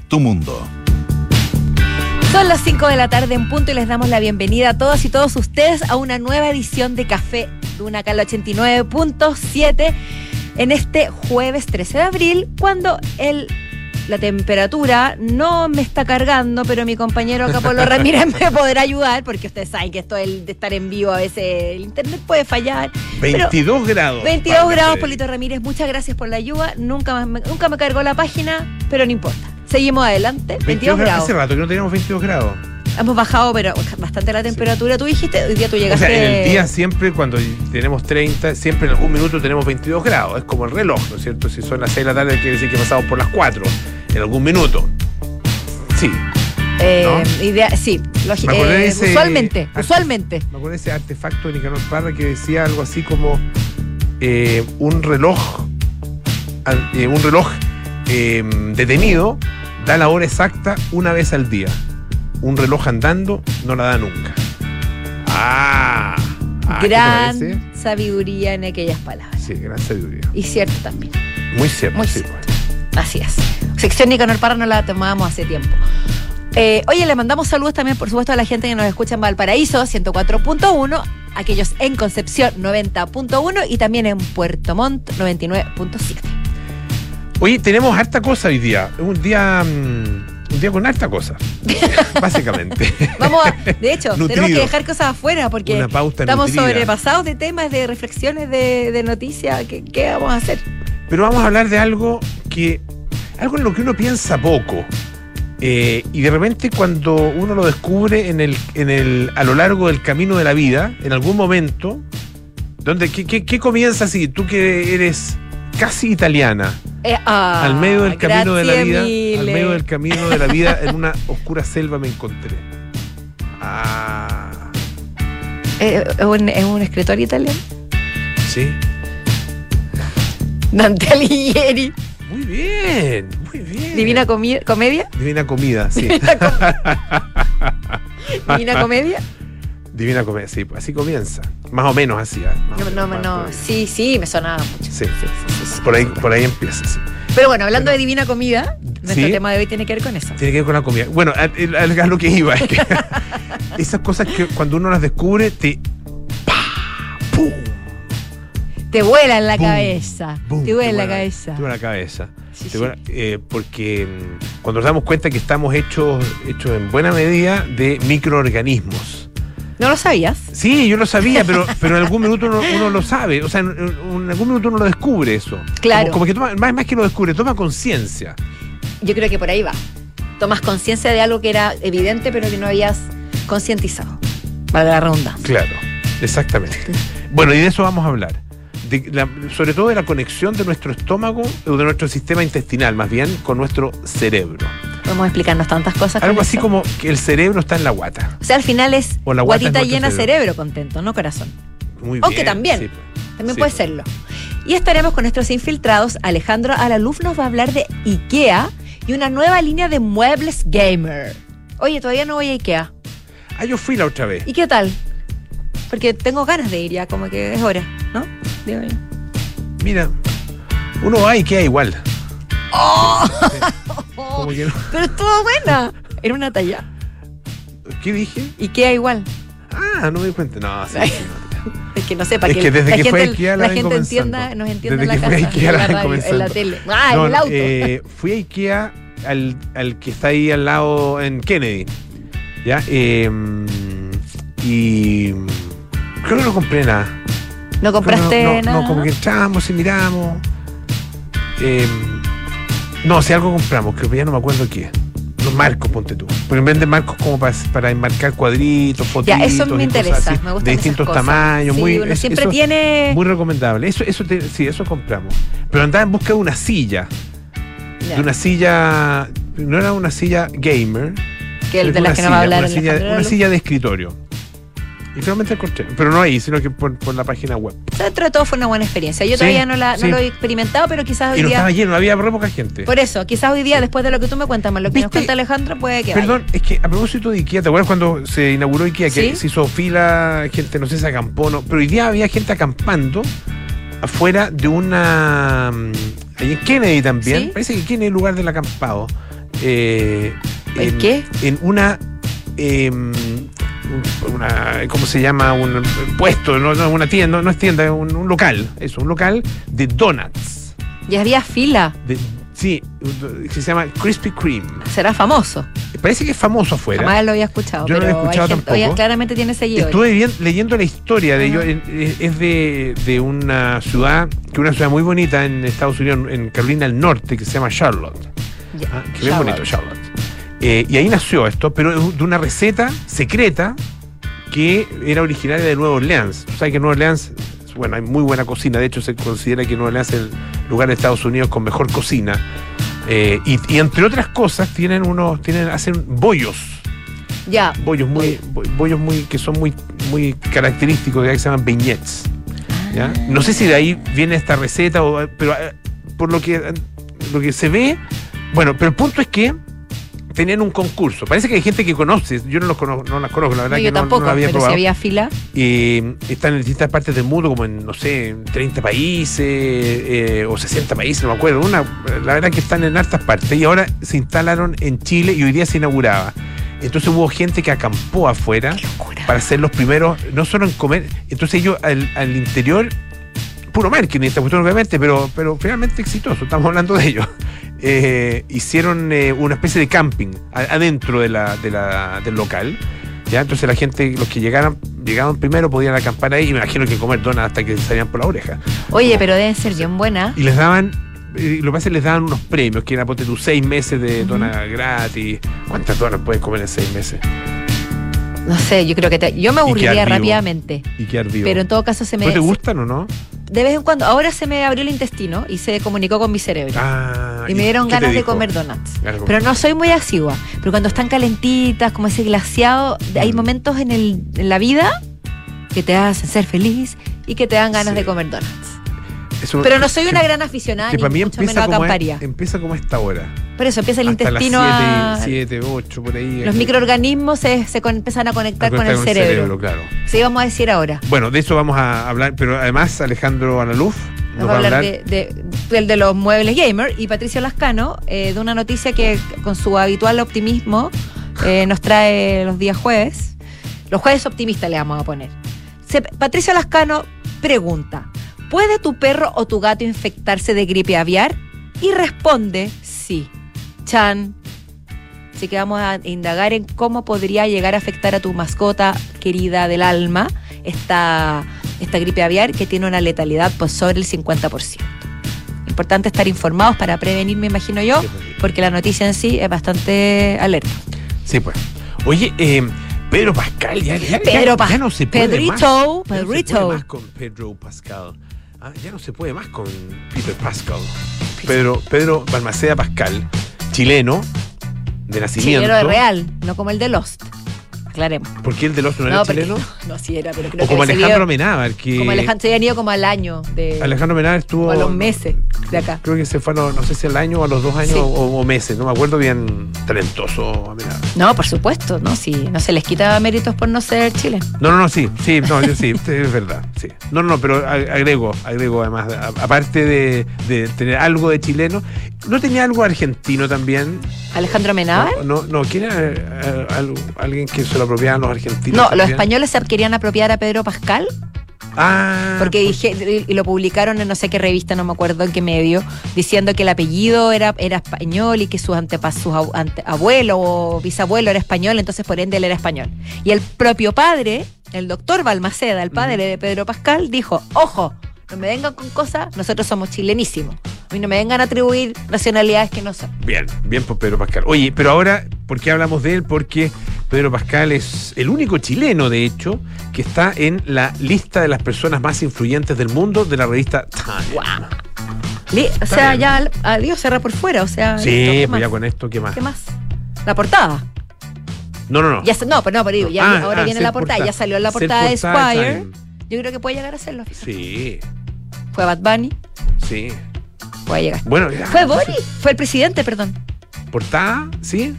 Tu mundo. Son las 5 de la tarde en punto y les damos la bienvenida a todas y todos ustedes a una nueva edición de Café Duna Cala 89.7 en este jueves 13 de abril, cuando el la temperatura no me está cargando, pero mi compañero acá Pablo Ramírez me podrá ayudar, porque ustedes saben que esto de estar en vivo a veces el internet puede fallar. 22 grados. 22 grados, Polito Ramírez, muchas gracias por la ayuda. Nunca, nunca me cargó la página, pero no importa. Seguimos adelante. 22, grados. Hace rato que no teníamos 22 grados. Hemos bajado, pero bastante la temperatura. Tú dijiste, hoy día tú llegaste. O sea, en el día siempre, cuando tenemos 30, siempre en algún minuto tenemos 22 grados. Es como el reloj, ¿no es cierto? Si son las 6 de la tarde, quiere decir que pasamos por las 4 en algún minuto. Sí. Eh, idea, sí, eh, usualmente, usualmente. Me acuerdo de ese artefacto de Nicanor Parra que decía algo así como eh, un reloj, un reloj detenido da la hora exacta una vez al día. Un reloj andando no la da nunca. Ah, ah gran sabiduría en aquellas palabras. Sí, gran sabiduría. Y cierto también. Muy cierto. Muy cierto. Así es. Sección Nicanor Parra no la tomábamos hace tiempo. Eh, oye, le mandamos saludos también, por supuesto, a la gente que nos escucha en Valparaíso, 104.1, aquellos en Concepción, 90.1 y también en Puerto Montt, 99.7. Oye, tenemos harta cosa hoy día. Un día. Mm, un día con harta cosa. básicamente. Vamos a, de hecho, tenemos que dejar cosas afuera porque estamos sobrepasados de temas, de reflexiones, de, noticias. ¿Qué, ¿Qué vamos a hacer? Pero vamos a hablar de algo que. algo en lo que uno piensa poco. Eh, y de repente cuando uno lo descubre en el, en el, a lo largo del camino de la vida, en algún momento, donde, ¿qué, comienza así? Tú que eres casi italiana, eh, ah, al medio del camino de la vida, al medio del camino de la vida, en una oscura selva me encontré. Ah. ¿Es un, ¿Es un escritor italiano? Sí. Dante Alighieri. Muy bien, muy bien. Divina Comedia. Divina Comida, sí. Divina, Comedia. Divina Comedia, sí, pues así comienza. Más o menos así. ¿eh? No, no, no, sí, sí, me sonaba mucho. Sí, sí, sí, por, ahí, por ahí empieza, sí. Pero bueno, hablando de Divina Comida, nuestro tema de hoy tiene que ver con eso. Tiene que ver con la comida. Bueno, a, lo que iba es que esas cosas que cuando uno las descubre te... ¡Pah! ¡Pum! Te vuela en la cabeza. te vuela en la cabeza. Te vuela en la cabeza. Eh, porque mm, cuando nos damos cuenta que estamos hechos, hechos en buena medida de microorganismos. ¿No lo sabías? Sí, yo lo sabía, pero, pero en algún minuto uno, lo sabe. O sea, en, algún minuto uno lo descubre eso. Claro. Como, que toma, más, más que lo descubre, toma conciencia. Yo creo que por ahí va. Tomas conciencia de algo que era evidente, pero que no habías concientizado. Para la ronda. Claro, exactamente. Bueno, y de eso vamos a hablar sobre todo de la conexión de nuestro estómago, o de nuestro sistema intestinal, más bien, con nuestro cerebro. Podemos explicarnos tantas cosas. Algo así como que el cerebro está en la guata. O sea, al final es guatita llena cerebro. contento, no corazón. Muy bien. O que también. También puede serlo. Y estaremos con nuestros infiltrados. Alejandro Alaluf nos va a hablar de IKEA y una nueva línea de muebles gamer. Oye, todavía no voy a IKEA. Ah, yo fui la otra vez. ¿Y qué tal? Porque tengo ganas de ir ya, como que es hora, ¿no? Mira, uno va y queda igual. ¡Oh! Pero estuvo buena. Era una talla. ¿Qué dije? Y queda igual. Ah, no me di cuenta. No, sí, Es que no sé, para es que, desde la que gente, fue Ikea la, la gente entienda, nos entienda desde en la que casa, en la, radio, en la tele. Ah, en el auto. Eh, fui a Ikea al, al, que está ahí al lado en Kennedy. ¿Ya? Eh, y creo que no compré nada. ¿No compraste no, nada? No, como que entramos y miramos. Eh, no, si algo compramos, que ya no me acuerdo qué. Los marcos, ponte tú. Porque venden marcos como para, para enmarcar cuadritos, fotitos. Ya, eso me interesa, me gusta. De distintos tamaños. muy, uno siempre tiene. Muy recomendable. Eso, eso sí, eso compramos. Pero andaba en busca de una silla. De una silla. No era una silla gamer. Que el de las que no va a hablar una, silla, una silla de escritorio. Y finalmente encontré. Pero no ahí, sino que por, la página web. O sea, dentro de todo fue una buena experiencia. Yo todavía no, la, no lo he experimentado, pero quizás hoy y no estaba lleno, había re poca gente. Por eso, quizás hoy día, después de lo que tú me cuentas, más lo que nos cuenta Alejandro, puede que. Perdón, es que a propósito de Ikea, ¿te acuerdas cuando se inauguró Ikea? Que se hizo fila, gente, no sé, se acampó, no. Pero hoy día había gente acampando afuera de una. Mm, ahí en Kennedy también. Parece que Kennedy es el lugar del acampado. eh, ¿En qué? En una, em, una, ¿cómo se llama? Un puesto, no, no una tienda, no es tienda, un, un local, eso, un local de donuts. Y había fila. De- sí, que se llama Krispy Kreme. Será famoso. Parece que es famoso afuera. Jamás lo había escuchado. Yo no lo he escuchado gente- tampoco. oye, claramente tiene seguidores. Estuve bien- leyendo la historia de ellos. Es es de, de una ciudad, que es una ciudad muy bonita en Estados Unidos, en Carolina del Norte, que se llama Charlotte. Ah, que Charlotte. bonito, Charlotte. Eh, y ahí nació esto, pero es de una receta secreta que era originaria de Nueva Orleans. O sea que Nueva Orleans, bueno, hay muy buena cocina. De hecho, se considera que Nueva Orleans es el lugar de Estados Unidos con mejor cocina. Eh, y, y entre otras cosas, tienen unos, tienen, hacen bollos. Ya. Bollos muy, bo- bollos muy, que son muy, muy característicos que se llaman beignets. ¿ya? No sé si de ahí viene esta receta, o, pero eh, por lo que, eh, lo que se ve, bueno, pero el punto es que tenían un concurso. Parece que hay gente que conoce, yo no los conozco, no las conozco, la verdad No, que yo no, no tampoco, la había pero probado. si había fila. Eh, están en distintas partes del mundo, como en, no sé, en 30 países eh, o 60 países, no me acuerdo. Una, la verdad que están en hartas partes y ahora se instalaron en Chile y hoy día se inauguraba. Entonces hubo gente que acampó afuera para ser los primeros, no solo en comer, entonces ellos al, al interior, puro marketing esta cuestión obviamente, pero, pero finalmente exitoso, estamos hablando de ellos. Eh, hicieron eh, una especie de camping adentro de la, de la- del local. ¿ya? Entonces la gente, los que llegaran, llegaban primero podían acampar ahí y me imagino que comer donas hasta que salían por la oreja. Oye, pero deben ser bien buenas. Y les daban, eh, lo que pasa es que les daban unos premios, que era, ponte tú, seis meses de dona gratis. ¿Cuántas donas puedes comer en seis meses? No sé, yo creo que te- yo me aburriría rápidamente. Y quedar vivo. Pero en todo caso se me. ¿No te gustan o no? De vez en cuando. Ahora se me abrió el intestino y se comunicó con mi cerebro. Ah, y me dieron ganas de comer donuts. Pero no soy muy asigua. Pero cuando están calentitas, como ese glaseado, de- hay Mm. momentos en, el, en la vida que te hacen ser feliz y que te dan ganas Sí. de comer donuts. Eso- Pero no soy una gran aficionada, que ni para mí mucho empieza menos como, acamparía. empieza como a esta hora. Por eso empieza el Hasta intestino a... las 7, 8, por ahí. Los eh, microorganismos se, se con- empiezan a a conectar con conectar el cerebro. claro. Sí, vamos a decir ahora. Bueno, de eso vamos a hablar, pero además Alejandro Analuf Nos va a hablar de, de- del de los muebles gamer y Patricio Lascano eh, de una noticia que con su habitual optimismo eh, nos trae los días jueves. Los jueves optimistas le vamos a poner. Se- Patricio Lascano pregunta, ¿puede tu perro o tu gato infectarse de gripe aviar? Y responde, sí. Chan. Así que vamos a indagar en cómo podría llegar a afectar a tu mascota querida del alma esta, esta gripe aviar que tiene una letalidad pues, sobre el 50%. Importante estar informados para prevenir, me imagino yo, porque la noticia en sí es bastante alerta. Sí, pues. Oye, eh, Pedro Pascal, ya, ya- Pedro ya- no se puede Pedrito, más. Ya no se Pedrito. puede más con Pedro Pascal. Ah, ya no se puede más con Peter Pascal. Pedro, Pedro Balmaceda Pascal, chileno, de nacimiento. Chileno de real, no como el de Lost. Aclaremos. ¿Por qué el de los no era No, porque- chileno? no, sí era, pero creo O como que ese Alejandro Amenábar, que. Como Alejandro, se habían ido como al año de Alejandro Amenábar estuvo. o a los meses de acá. Creo que se fue, los- no sé si al año o a los dos años Sí. o, o meses, no me acuerdo bien. Talentoso Amenábar. No, por supuesto, ¿no? Sí, no se les quita méritos por no ser chileno. No, no, no, sí, sí, no, yo sí, es verdad, sí. No, no, no, pero agrego, agrego además, aparte de, de tener algo de chileno, ¿no tenía algo argentino también? Alejandro Menábar. No, no, no, ¿quién era eh, alguien que se lo apropiaban los argentinos? No, los españoles se querían apropiar a Pedro Pascal Ah, porque dije y lo publicaron en no sé qué revista, no me acuerdo en qué medio, diciendo que el apellido era, era español y que sus antepas, sus abu- ante- abuelo o bisabuelo era español, entonces por ende él era español. Y el propio padre, el doctor Balmaceda, el padre de Pedro Pascal, dijo, ojo, no me vengan con cosas, nosotros somos chilenísimos. Mí no me vengan a atribuir nacionalidades que no son. Bien, bien por Pedro Pascal. Oye, pero ahora, ¿por qué hablamos de él? Porque Pedro Pascal es el único chileno, de hecho, que está en la lista de las personas más influyentes del mundo de la revista Time. Li- O sea, ya adiós, cerra por fuera, o sea, Sí, ¿qué pues ya con esto, ¿qué más? ¿Qué más? La portada. No, no, no. Ya, no, pero no, pero digo, ya, Ah, ahora ah, viene ser la portada, ya salió en la ser portada de Esquire. Yo creo que puede llegar a serlo. fíjate. Sí, Fue Bad Bunny, sí. puede llegar. Bueno, ya, Fue no sé. Bori, fue el presidente, perdón. ¿Portada? ¿Sí?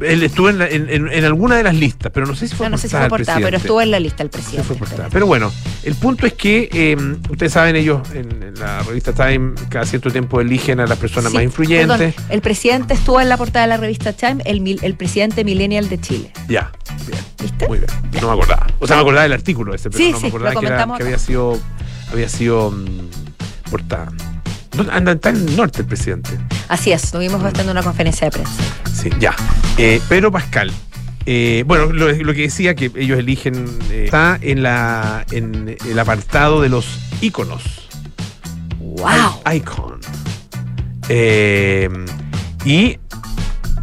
Él estuvo en, la- en- en- en alguna de las listas, pero no sé si fue No, no sé si portada fue el portada, pero presidente. estuvo en la lista el Sí, presidente. fue portada. Pero bueno, el punto es que eh, ustedes saben, ellos en, en la revista Time cada cierto tiempo eligen a las personas Sí, más influyentes. perdón, el presidente estuvo en la portada de la revista Time, el, mil- el presidente millennial de Chile. Ya, bien. ¿Viste? Muy bien. No me acordaba. O sea, me acordaba del artículo ese, pero Sí, no sí, me acordaba lo que, era- comentamos que acá. había sido, había sido mm, portada. ¿Dónde- Anda está en el norte el presidente. Así es, estuvimos bastante una conferencia de prensa. Sí, ya. Eh, Pedro Pascal. Eh, bueno, lo, lo que decía que ellos eligen eh, está en la en el apartado de los íconos. ¡Wow! I- Icon. Eh, y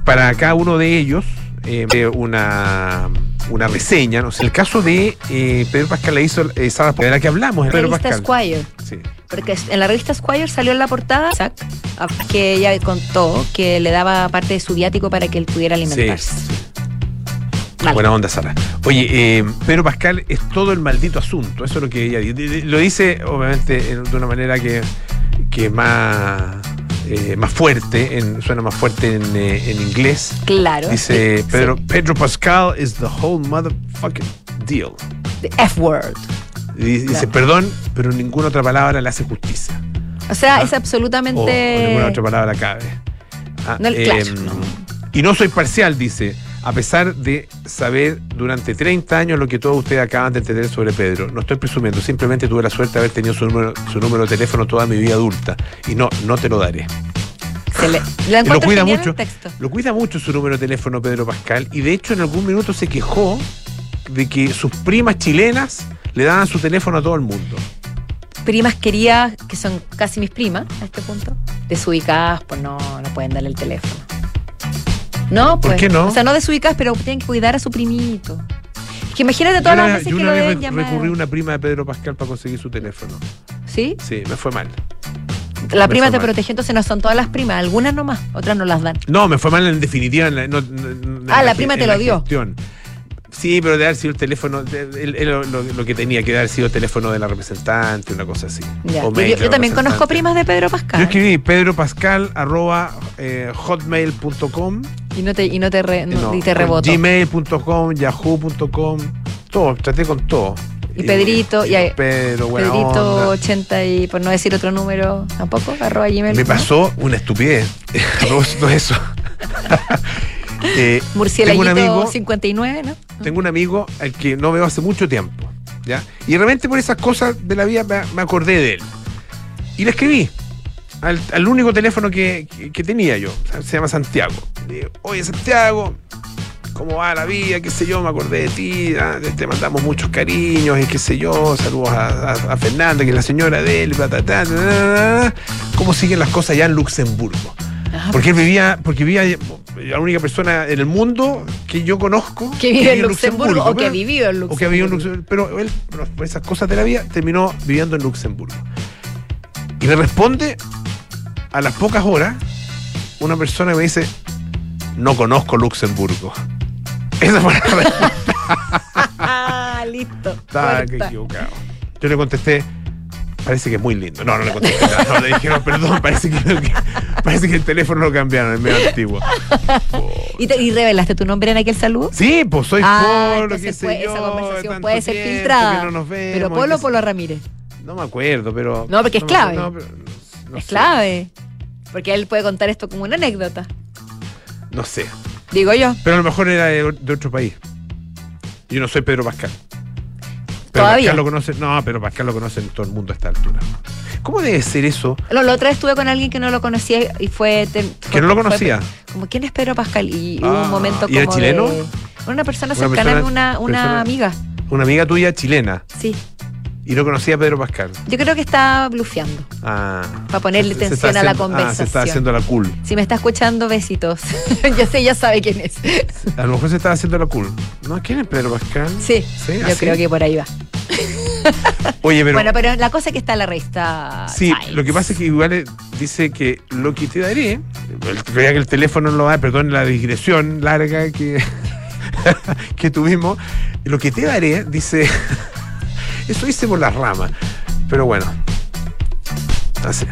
para cada uno de ellos, eh, una, una reseña. ¿no? El caso de eh, Pedro Pascal la hizo eh, Sara de la que hablamos, Pedro Revista Pascal. Squire. Sí. Porque en la revista Squire salió en la portada que ella contó que le daba parte de su viático para que él pudiera alimentarse. Sí, sí. Vale. Buena onda, Sara. Oye, eh, Pedro Pascal es todo el maldito asunto. Eso es lo que ella dice. Lo dice, obviamente, en- de una manera que, que más, eh, más fuerte, en- suena más fuerte en, eh, en inglés. Claro. Dice Sí, Pedro, sí. Pedro Pascal is the whole motherfucking deal. The F-word. Y Dice, perdón, pero ninguna otra palabra le hace justicia. O sea, Ah. es absolutamente. o ninguna otra palabra cabe. Ah, No, claro, no. Y no soy parcial, dice, a pesar de saber durante 30 años lo que todos ustedes acaban de entender sobre Pedro. No estoy presumiendo, simplemente tuve la suerte de haber tenido su número, su número de teléfono toda mi vida adulta. Y no, no te lo daré. Se le, Y lo cuida mucho. Lo cuida mucho su número de teléfono Pedro Pascal y de hecho en algún minuto se quejó de que sus primas chilenas le daban su teléfono a todo el mundo. Primas queridas, que son casi mis primas a este punto, desubicadas, pues no, no pueden darle el teléfono. No, ¿Por pues. qué no? O sea, no desubicadas, pero tienen que cuidar a su primito. Que imagínate todas las veces yo que una lo vez deben recurrí a una prima de Pedro Pascal para conseguir su teléfono. ¿Sí? Sí, me fue mal. La Me prima te mal. protege, entonces no son todas las primas, algunas nomás, otras no las dan. No, me fue mal en definitiva. En la, no- no- en Ah, la ge- prima te lo dio. gestión. Sí, pero de haber sido el teléfono, de- lo, lo que tenía que haber sido el teléfono de la representante, una cosa así. O Yo, mail también conozco primas de Pedro Pascal. Yo escribí pedropascal arroba eh, hotmail.com Y no te, y no te, re- no- no, y te reboto. gmail.com, yahoo.com, todo, traté con todo. Y Pedrito, y ahí- Pedro, Pedrito onda. 80 y por no decir otro número tampoco, arroba gmail. Me pasó una estupidez. Propósito de eso. Eh, tengo un Murcielaguito amigo 59, ¿no? tengo un amigo al que no veo hace mucho tiempo, ¿ya? Y de repente por esas cosas de la vida me, me acordé de él. Y le escribí al, al único teléfono que, que- que tenía yo, se llama Santiago. Le digo, oye Santiago, ¿cómo va la vida? ¿Qué sé yo? Me acordé de ti, ah, te- mandamos muchos cariños y qué sé yo, saludos a, a- a Fernanda, que es la señora de él, bla. ¿cómo siguen las cosas allá en Luxemburgo? Ah, Porque él vivía, porque vivía la única persona en el mundo que yo conozco que vive en Luxemburgo, o que vivido en Luxemburgo. o que ha vivido en Luxemburgo. Pero él, por esas cosas de la vida, terminó viviendo en Luxemburgo. Y me responde a las pocas horas una persona que me dice: No conozco Luxemburgo. Esa fue la respuesta. Ah, listo. Estaba equivocado. Yo le contesté. Parece que es muy lindo. No, no le contesté nada. No, le dije, no, perdón, parece que- parece que el teléfono lo cambiaron, es medio antiguo. ¿Y, te- y revelaste tu nombre en aquel saludo? Sí, pues soy Ah, Polo, entonces qué sé puede- yo. esa conversación puede ser filtrada. no vemos, Pero Polo o Polo Ramírez. No me acuerdo, pero. No, porque es clave. acuerdo, no, pero no es sé. clave. Porque él puede contar esto como una anécdota. No sé. Digo yo. Pero a lo mejor era de, de otro país. Yo no soy Pedro Pascal. Pero Todavía. Pascal lo conoce. No, pero Pascal lo conoce en todo el mundo a esta altura. ¿Cómo debe ser eso? No, la otra vez estuve con alguien que no lo conocía y fue. Que no lo fue- conocía. como, ¿quién es Pedro Pascal? Y hubo Ah, un momento ¿y como. chileno? de- una persona Una cercana, persona- una, una persona- amiga. Una amiga tuya chilena. Sí. Y no conocía a Pedro Pascal. Yo creo que está blufeando. Ah. Para ponerle tensión está a la haciendo- Ah, se está conversación. haciendo la cool. Si me está escuchando, besitos. Yo sé, ya sabe quién es. A lo mejor se estaba haciendo la cool. ¿No? ¿Quién es Pedro Pascal? Sí, ¿Sí? yo ¿Ah, creo que por ahí va. Oye, pero. bueno, pero la cosa es que está en la revista. Sí, lo que pasa es que igual eh, dice que lo que te daré, creía que el teléfono no lo da, perdón la digresión larga que, que tuvimos, lo que te daré, dice, eso hice por las ramas, pero bueno, así.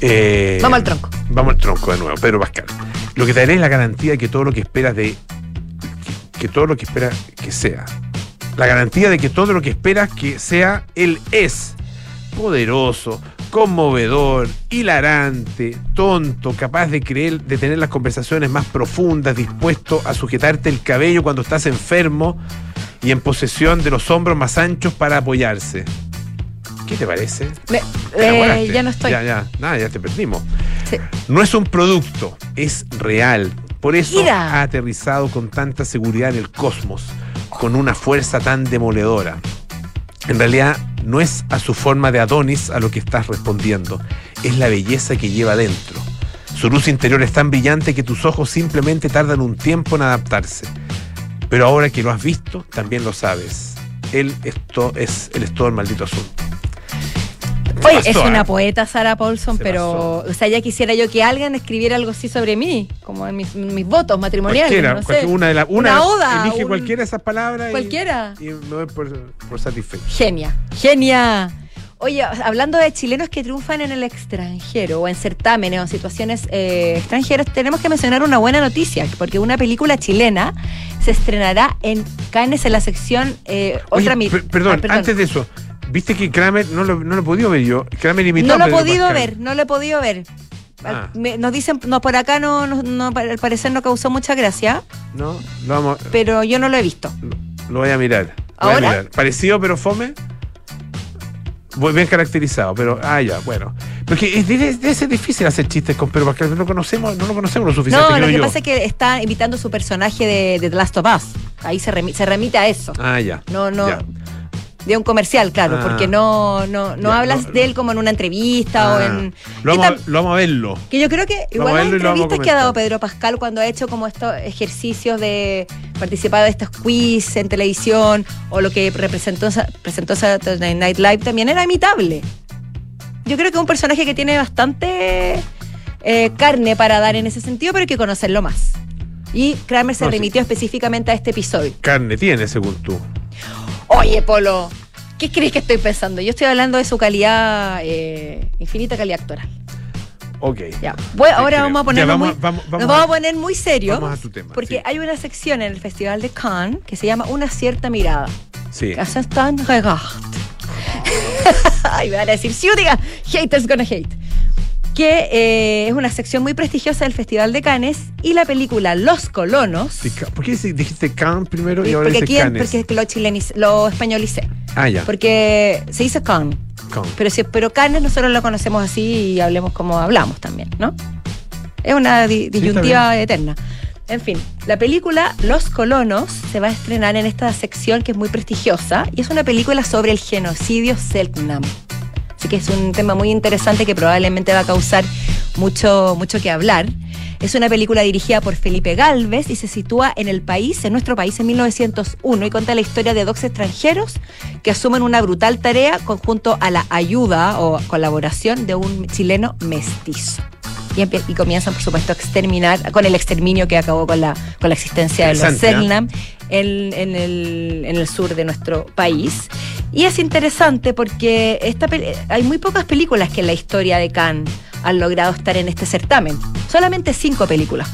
Eh, Vamos al tronco. Vamos al tronco de nuevo, Pedro Pascal. Lo que te daré es la garantía de que todo lo que esperas de que todo lo que espera que sea. La garantía de que todo lo que esperas que sea, Él es. Poderoso, conmovedor, hilarante, tonto, capaz de creer, de tener las conversaciones más profundas, dispuesto a sujetarte el cabello cuando estás enfermo y en posesión de los hombros más anchos para apoyarse. ¿Qué te parece? Me- ¿Te eh, ya no estoy. Ya, ya, nada, ya te perdimos. Sí. No es un producto, es real. Por eso Mira. ha aterrizado con tanta seguridad en el cosmos, con una fuerza tan demoledora. En realidad, no es a su forma de Adonis a lo que estás respondiendo, es la belleza que lleva dentro. Su luz interior es tan brillante que tus ojos simplemente tardan un tiempo en adaptarse. Pero ahora que lo has visto, también lo sabes. Él es, to- es, él es todo el maldito asunto. Oye, pasó, es una ¿eh? poeta Sara Paulson, Se pero, o sea, ya quisiera yo que alguien escribiera algo así sobre mí, como en mis, mis votos matrimoniales. Cualquiera, no sé. cualquier- una de las una, Una oda, elige un- cualquiera de esas palabras y- Cualquiera. y, me doy por, por satisfecho. Genia, genia. Oye, hablando de chilenos que triunfan en el extranjero o en certámenes o situaciones eh, extranjeras, tenemos que mencionar una buena noticia, porque una película chilena se estrenará en Cannes en la sección eh, Oye, otra mi- per- perdón, Ah, antes de eso, viste que Kramer no lo, no lo he podido ver yo. Kramer imitó No a lo he podido Pascal. ver, no lo he podido ver. Ah. nos dicen, no, por acá no, no, no, al parecer no causó mucha gracia, No, lo, vamos, pero yo no lo he visto. lo, lo voy a mirar. voy a ¿Ahora? mirar. Parecido pero fome. Muy bien caracterizado, pero ah ya, bueno. Porque es, debe, debe ser difícil hacer chistes con Pedro Pascal, no lo conocemos, no lo conocemos lo suficiente, No, lo que yo. pasa es que está imitando su personaje de, de The Last of Us. Ahí se, remi- se remite a eso. Ah, ya. No, no. ya. De un comercial, claro, Ah. porque no, no, no Ya, hablas no, de él como en una entrevista o Ah, en. lo, vamos, a- tam- lo vamos a verlo. que yo creo que igual las entrevistas que ha dado. Pedro Pascal cuando ha hecho como estos ejercicios de participar de estos quiz en televisión o lo que representó presentó Saturday Night Live también era imitable. Yo creo que es un personaje que tiene bastante eh, carne para dar en ese sentido, pero hay que conocerlo más. Y Kramer se No, sí. remitió específicamente a este episodio. Carne tiene, según tú. Oye, Polo, ¿qué crees que estoy pensando? Yo estoy hablando de su calidad, eh, infinita calidad actoral. Ok. Ya. Voy- ahora creo. vamos a Ya, ponernos vamos a- muy, vamos- vamos nos vamos a- a poner muy serios. vamos a tu tema, Porque sí. hay una sección en el Festival de Cannes que se llama Una cierta mirada. Sí. Assistant regard. Ay, me van a decir, sí, diga, haters gonna hate. Que eh, es una sección muy prestigiosa del Festival de Cannes y la película Los Colonos. ¿Por qué dijiste Cannes primero y y ahora porque dices Cannes? porque lo, chileniz- lo españolicé. Ah, ya. Porque se dice Cannes. Cannes. Pero, si, pero Cannes nosotros lo conocemos así y hablemos como hablamos también, ¿no? Es una di- disyuntiva eterna. En fin, la película Los Colonos se va a estrenar en esta sección que es muy prestigiosa y es una película sobre el genocidio Selknam. Así que es un tema muy interesante que probablemente va a causar mucho, mucho que hablar. Es una película dirigida por Felipe Galvez y se sitúa en el país, en nuestro país, en 1901 y cuenta la historia de dos extranjeros que asumen una brutal tarea conjunto a la ayuda o colaboración de un chileno mestizo. Y, comienzan, por supuesto, a exterminar, con el exterminio que acabó con la, con la existencia de los ¿eh? Selknam en, en el, en el sur de nuestro país. Y es interesante porque esta hay muy pocas películas que en la historia de Cannes han logrado estar en este certamen. Solamente cinco películas.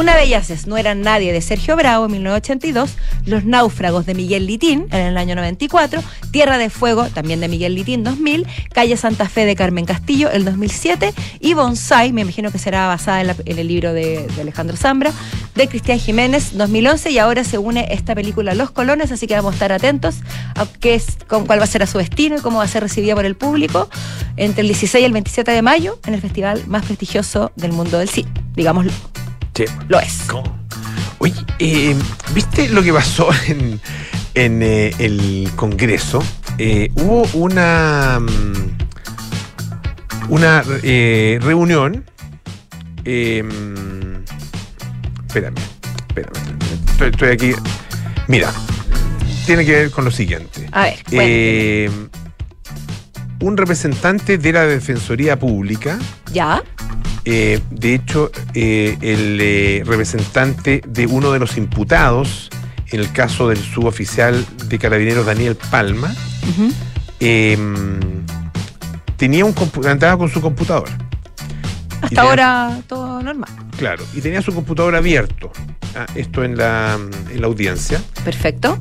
Una de ellas es No eran nadie de Sergio Bravo en 1982, Los náufragos de Miguel Litín en el año 94, Tierra de Fuego también de Miguel Litín 2000, Calle Santa Fe de Carmen Castillo el 2007 y Bonsai, me imagino que será basada en, el libro de, de Alejandro Zambra, de Cristian Jiménez 2011 y ahora se une esta película Los Colones, así que vamos a estar atentos a qué es, con cuál va a ser a su destino y cómo va a ser recibida por el público entre el 16 y el 27 de mayo en el festival más prestigioso del mundo del cine, digámoslo, Sí. lo es. ¿Cómo? Oye, eh, ¿viste lo que pasó en, en, eh, el Congreso? Eh, hubo una mm, una reunión. eh, espérame, espérame. Estoy, estoy aquí. Mira, tiene que ver con lo siguiente. A ver, bueno, Eh, un representante de la Defensoría Pública ya, eh, de hecho, eh, el eh, representante de uno de los imputados en el caso del suboficial de carabineros Daniel Palma eh, tenía un andaba con su computador. Hasta tenía- ahora todo normal. Claro, y tenía su computador abierto. ah, esto en la, en la audiencia. Perfecto.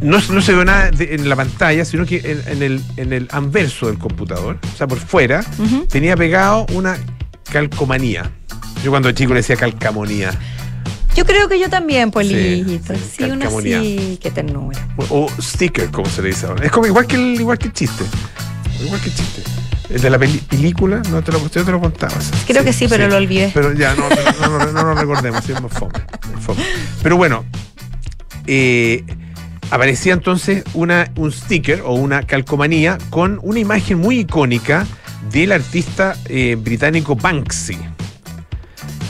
No, no se ve nada de- en la pantalla, sino que en, en el, en el anverso del computador, o sea, por fuera, tenía pegado una calcomanía. Yo cuando chico le decía calcamonía. Yo creo que yo también, Polito. sí, Sí, una calcamonía. sí, qué ternura. O, o sticker, como se le dice ahora. Es como igual que el, igual que el chiste. Igual que el chiste. El de la peli- película, no te lo, yo te lo contaba. Creo que sí, pero lo olvidé. Pero ya, no, no, no, no, no lo recordemos, sí, es más fome, fome. Pero bueno, eh, aparecía entonces una, un sticker o una calcomanía con una imagen muy icónica del artista eh, británico Banksy.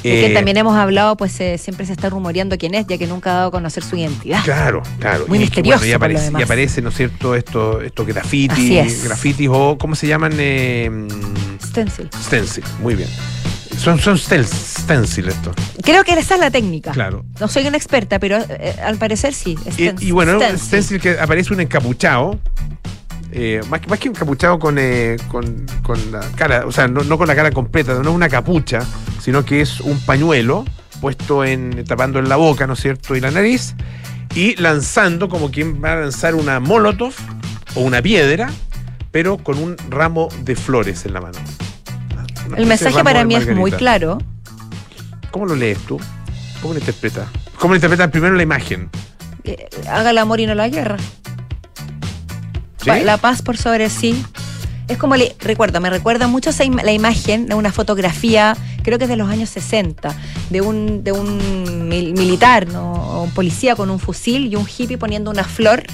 Eh, también hemos hablado, pues eh, siempre se está rumoreando quién es, ya que nunca ha dado a conocer su identidad. Claro, claro. Muy y, misterioso, y, por lo aparece, y aparece, ¿no es cierto?, estos estos Así grafitis, o, ¿cómo se llaman? Eh, Stencil. stencil, muy bien. Son, son stencil estos, Creo que esa es la técnica. claro. No soy una experta, pero eh, al parecer sí. Y, y bueno, stencil. stencil que aparece un encapuchado, eh, más, que- más que encapuchado con, eh, con, con la cara, o sea, no, no con la cara completa, no es una capucha, sino que es un pañuelo puesto en tapando en la boca, ¿no es cierto? Y la nariz, y lanzando como quien va a lanzar una molotov o una piedra, pero con un ramo de flores en la mano. El mensaje para mí es muy claro. ¿Cómo lo lees tú? ¿Cómo lo interpretas? ¿Cómo lo interpretas primero la imagen? Eh, haga el amor y no la guerra. ¿Sí? La paz por sobre sí. Es como, le, recuerdo, me recuerda mucho la imagen de una fotografía, creo que es de los años 60, de un, de un mil- militar, ¿no? O un policía con un fusil y un hippie poniendo una flor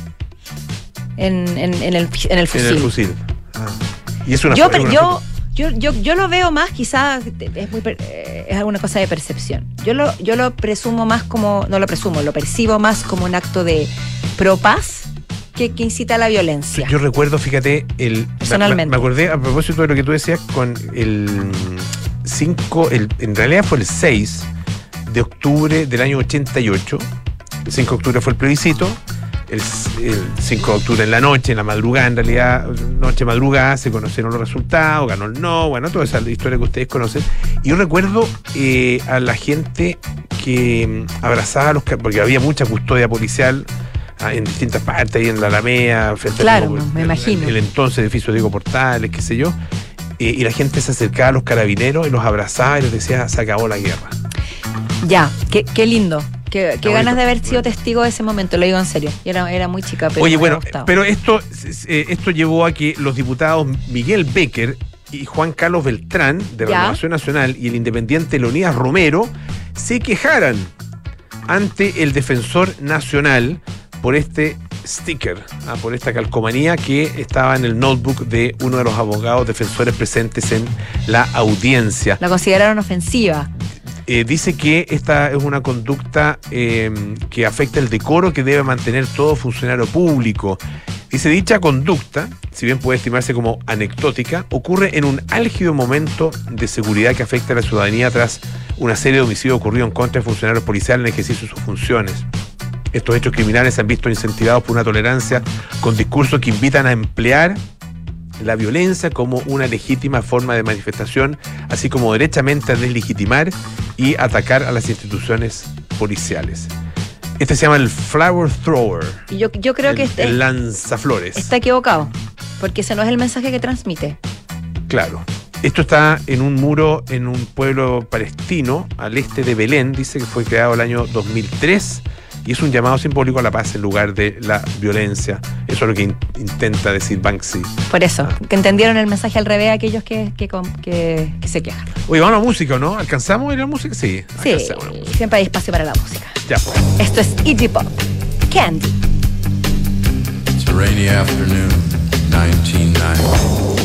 en, en- en el, en el fusil. En el fusil. Ah. Y es una yo, yo. Yo, yo, yo lo veo más, quizás es, muy eh, es alguna cosa de percepción. Yo lo, yo lo presumo más como, no lo presumo, lo percibo más como un acto de pro paz que, que incita a la violencia. Yo recuerdo, fíjate, el. Personalmente. Me, me acordé a propósito de lo que tú decías con el 5, el, en realidad fue el 6 de octubre del año 88. El 5 de octubre fue el plebiscito. El, el 5 de octubre en la noche, en la madrugada, en realidad, noche madrugada, se conocieron los resultados, ganó el no, bueno, toda esa historia que ustedes conocen. Y yo recuerdo eh, a la gente que mm, abrazaba a los. porque había mucha custodia policial ah, en distintas partes, ahí en la Alameda, frente Claro, al- me el- imagino. El, entonces edificio Diego Portales, qué sé yo. eh, y la gente se acercaba a los carabineros y los abrazaba y les decía, se acabó la guerra. Ya, qué, qué lindo. Qué, ganas de haber sido testigo de ese momento, lo digo en serio. Yo era, era muy chica, pero Oye, bueno, pero esto, eh, esto llevó a que los diputados Miguel Becker y Juan Carlos Beltrán, de Ya. Renovación Nacional, y el independiente Leonidas Romero, se quejaran ante el defensor nacional por este sticker, ah, por esta calcomanía que estaba en el notebook de uno de los abogados defensores presentes en la audiencia. La consideraron ofensiva. Eh, dice que esta es una conducta eh, que afecta el decoro que debe mantener todo funcionario público. Dice, dicha conducta, si bien puede estimarse como anecdótica, ocurre en un álgido momento de seguridad que afecta a la ciudadanía tras una serie de homicidios ocurridos en contra de funcionarios policiales en el ejercicio de sus funciones. Estos hechos criminales se han visto incentivados por una tolerancia con discursos que invitan a emplear la violencia como una legítima forma de manifestación, así como derechamente a deslegitimar y atacar a las instituciones policiales. Este se llama el flower thrower. Y yo, yo creo el, que este- el lanzaflores. está equivocado, porque ese no es el mensaje que transmite. Claro. Esto está en un muro en un pueblo palestino al este de Belén. Dice que fue creado el año 2003 y es un llamado simbólico a la paz en lugar de la violencia. Eso es lo que in- intenta decir Banksy. Por eso, Ah. que entendieron el mensaje al revés aquellos que, que, com- que- que se quejan. Oye, vamos a la música, ¿no? ¿Alcanzamos a ir a la música? Sí, Sí, siempre hay espacio para la música. Ya, pues. Esto es Iggy Pop, Candy. It's a rainy afternoon, 1990.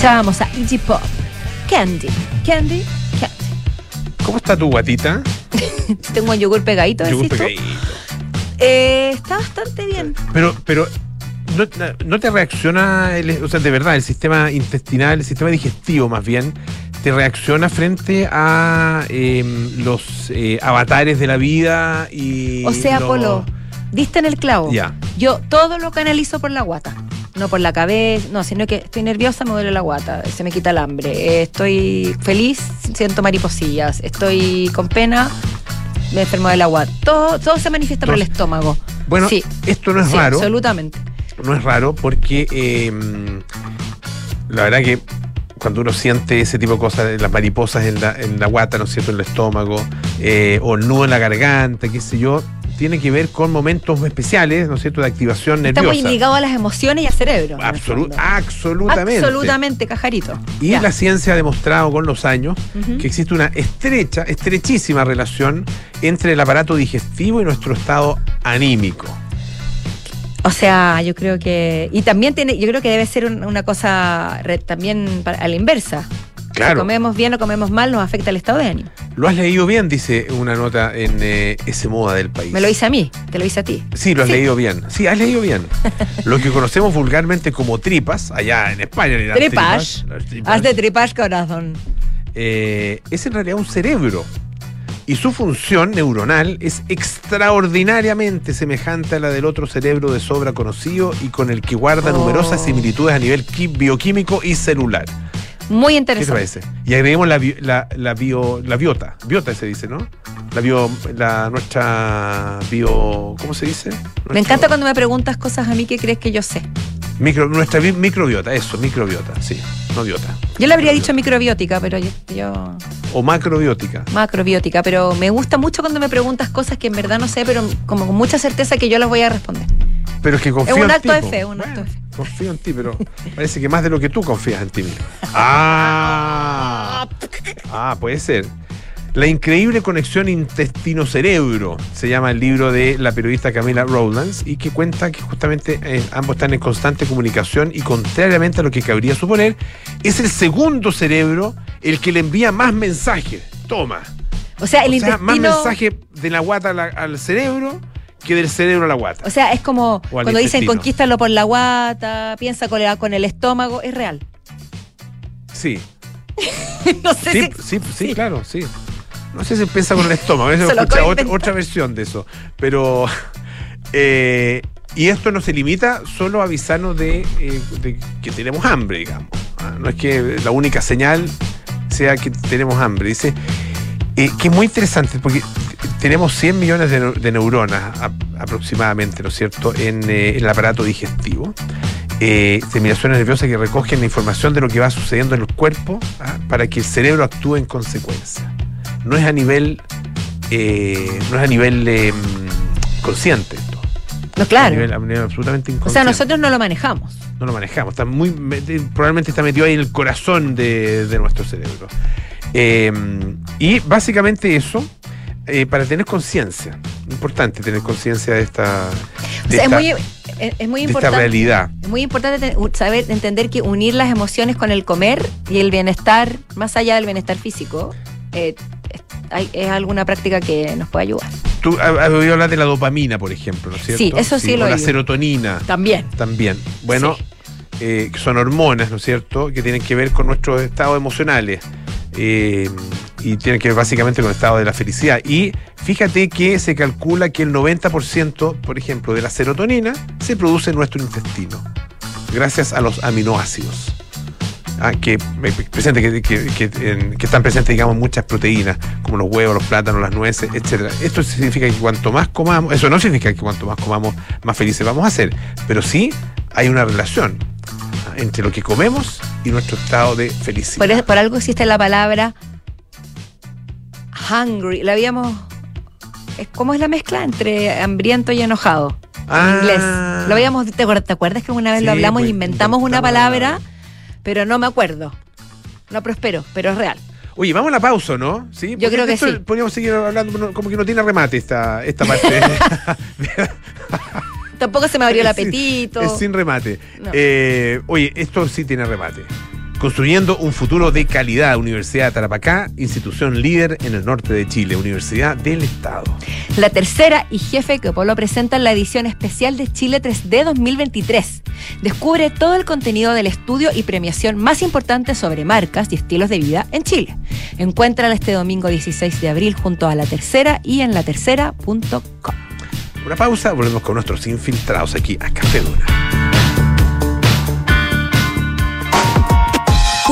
Escuchábamos a Iggy Pop. Candy, Candy, Candy. ¿Cómo está tu guatita? Tengo un yogur pegadito, Yogur decís tú? pegadito. Eh, está bastante bien. Pero, pero no, no te reacciona, el- o sea, de verdad, el sistema intestinal, el sistema digestivo más bien, te reacciona frente a eh, los eh, avatares de la vida y. O sea, los- Polo, diste en el clavo. Ya. Yo todo lo canalizo por la guata. No por la cabeza, no, sino que estoy nerviosa, me duele la guata, se me quita el hambre. Eh, estoy feliz, siento mariposillas. Estoy con pena, me enfermo de la guata. Todo, todo se manifiesta por el Entonces, estómago. Bueno, sí, esto no es sí, raro. absolutamente. no es raro porque eh, la verdad que cuando uno siente ese tipo de cosas, las mariposas en la, en la guata, ¿no es cierto?, en el estómago, eh, o nudo en la garganta, qué sé yo, tiene que ver con momentos especiales, ¿no es cierto?, de activación Estamos nerviosa. ligados a las emociones y al cerebro. Absolu- absolutamente. Absolutamente, cajarito. Y Ya. la ciencia ha demostrado con los años que existe una estrecha, estrechísima relación entre el aparato digestivo y nuestro estado anímico. O sea, yo creo que. Y también tiene, yo creo que debe ser un- una cosa re- también para- a la inversa. Si Claro. comemos bien o comemos mal, nos afecta el estado de ánimo. Lo has leído bien, dice una nota en eh, ese moda del país. Me lo hice a mí, te lo hice a ti. Sí, lo has Sí. leído bien. Sí, has leído bien. Lo que conocemos vulgarmente como tripas, allá en España. dan Tripas. tripas, Haz de tripas corazón. eh, es en realidad un cerebro. Y su función neuronal es extraordinariamente semejante a la del otro cerebro de sobra conocido y con el que guarda Oh. numerosas similitudes a nivel bioquímico y celular. Muy ¿Qué te interesante. parece? Y agreguemos la, la, la bio, la biota. Biota se dice, ¿no? La bio, la nuestra bio, ¿cómo se dice? Me encanta cuando me preguntas cosas a mí que crees que yo sé. Micro, nuestra bi- microbiota, eso, microbiota, sí, no biota. Yo le habría dicho microbiótica, pero yo, yo- O macrobiótica. macrobiótica, pero me gusta mucho cuando me preguntas cosas que en verdad no sé, pero como con mucha certeza que yo las voy a responder. Pero es que confío Es un en acto ti, de fe, un Bueno, acto de fe. Confío en ti, pero parece que más de lo que tú confías en ti mismo. Ah, ah puede ser. La increíble conexión intestino-cerebro se llama el libro de la periodista Camila Rowlands y que cuenta que justamente eh, ambos están en constante comunicación y contrariamente a lo que cabría suponer, es el segundo cerebro el que le envía más mensajes. Toma. O sea, el o sea, más intestino. mensaje de la guata al cerebro que del cerebro a la guata. O sea, es como cuando dicen conquístalo por la guata, piensa con el, con el estómago, es real. Sí, no sé sí, si- sí, sí, claro, sí. No sé si piensa con el estómago, Se lo escucha otra versión de eso. Pero. eh, y esto no se limita solo a avisarnos de, eh, de que tenemos hambre, digamos. Ah, No es que la única señal sea que tenemos hambre. Dice eh, que es muy interesante porque tenemos 100 millones de, neu- de neuronas a- aproximadamente, ¿no es cierto?, en, eh, el aparato digestivo. Eh, terminaciones nerviosas que recogen la información de lo que va sucediendo en el cuerpo ¿ah? para que el cerebro actúe en consecuencia. No es a nivel, eh, no es a nivel eh, consciente esto. No, A claro. nivel, a nivel absolutamente O inconsciente. sea, nosotros no lo manejamos. no lo manejamos. Está muy, probablemente está metido ahí en el corazón de, de nuestro cerebro. Eh, y básicamente eso, eh, para tener conciencia. Importante tener conciencia de esta, O de es esta- muy, es, es muy de esta importante. realidad. Es muy importante saber entender que unir las emociones con el comer y el bienestar, más allá del bienestar físico, eh, es, hay- es alguna práctica que nos puede ayudar. Tú has oído hablar de la dopamina, por ejemplo, ¿no es cierto? Sí, eso sí lo o la oído. serotonina También. también. Bueno, Sí. eh, que son hormonas, ¿no es cierto?, que tienen que ver con nuestros estados emocionales. eh, y tienen que ver básicamente con el estado de la felicidad. Y fíjate que se calcula que el 90%, por ejemplo, de la serotonina se produce en nuestro intestino, gracias a los aminoácidos. Ah, que, eh, presente, que, que- que, están presentes, digamos, muchas proteínas, como los huevos, los plátanos, las nueces, etcétera. Esto significa que cuanto más comamos, eso no significa que cuanto más comamos, más felices vamos a ser, pero sí hay una relación ah, entre lo que comemos y nuestro estado de felicidad. Por, por algo existe la palabra hungry. La habíamos. es- ¿Cómo es la mezcla entre hambriento y enojado? Ah. En inglés. Lo habíamos. ¿Te acuer- te acuerdas que una vez Sí, lo hablamos pues, y inventamos una palabra, pero no me acuerdo? No prospero, pero es real. Oye, vamos a la pausa, ¿no? ¿Sí? Porque creo que esto sí. Podríamos seguir hablando, como que no tiene remate esta, esta parte. Tampoco se me abrió el Es sin- apetito. Es sin remate. No. Eh, oye, esto sí tiene remate. Construyendo un futuro de calidad. Universidad de Tarapacá, institución líder en el norte de Chile, Universidad del Estado. La tercera y jefe que Polo presenta en la edición especial de Chile 3D 2023. Descubre todo el contenido del estudio y premiación más importante sobre marcas y estilos de vida en Chile. Encuéntrala este domingo 16 de abril junto a La Tercera y en latercera.com. Una pausa, volvemos con nuestros infiltrados aquí a Café.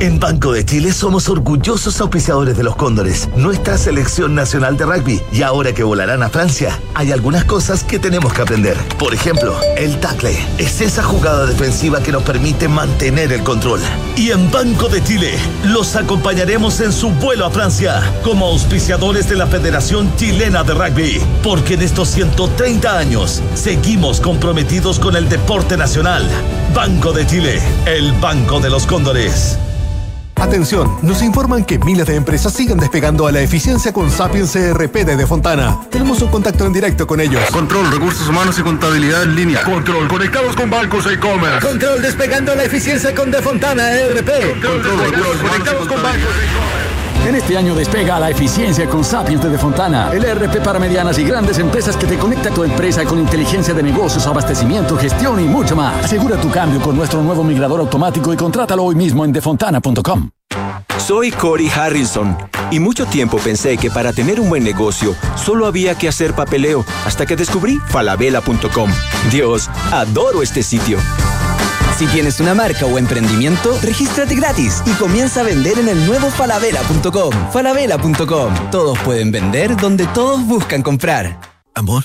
En Banco de Chile somos orgullosos auspiciadores de los Cóndores, nuestra selección nacional de rugby. Y ahora que volarán a Francia, hay algunas cosas que tenemos que aprender. Por ejemplo, el tackle es esa jugada defensiva que nos permite mantener el control. Y en Banco de Chile los acompañaremos en su vuelo a Francia como auspiciadores de la Federación Chilena de Rugby. Porque en estos 130 años seguimos comprometidos con el deporte nacional. Banco de Chile, el Banco de los Cóndores. Atención, nos informan que miles de empresas siguen despegando a la eficiencia con Sapiens CRP de De Fontana. Tenemos un contacto en directo con ellos. Control, recursos humanos y contabilidad en línea. Control, conectados con bancos e e-commerce. Control despegando la eficiencia con Defontana ERP. Control, recursos conectados con bancos En este año despega la eficiencia con Sapiens de, De Fontana, el ERP para medianas y grandes empresas que te conecta a tu empresa con inteligencia de negocios, abastecimiento, gestión y mucho más. Asegura tu cambio con nuestro nuevo migrador automático y contrátalo hoy mismo en defontana.com. Soy Cory Harrison y mucho tiempo pensé que para tener un buen negocio solo había que hacer papeleo hasta que descubrí falabella.com. Dios, adoro este sitio. Si tienes una marca o emprendimiento, regístrate gratis y comienza a vender en el nuevo falabella.com. Falabella.com. Todos pueden vender donde todos buscan comprar. Amor,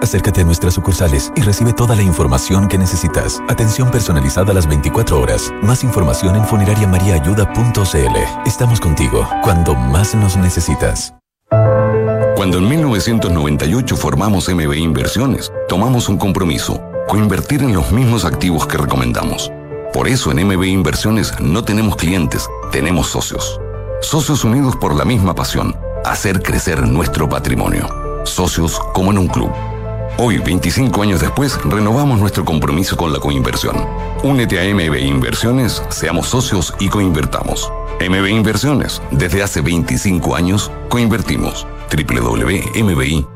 Acércate a nuestras sucursales y recibe toda la información que necesitas. Atención personalizada a las 24 horas. Más información en funerariamariaayuda.cl. Estamos contigo cuando más nos necesitas. Cuando en 1998 formamos MB Inversiones, tomamos un compromiso, coinvertir en los mismos activos que recomendamos. Por eso en MB Inversiones no tenemos clientes, tenemos socios. Socios unidos por la misma pasión, hacer crecer nuestro patrimonio. Socios como en un club. Hoy, 25 años después, renovamos nuestro compromiso con la coinversión. Únete a MB Inversiones, seamos socios y coinvertamos. MB Inversiones, desde hace 25 años, coinvertimos. www.mbi.cl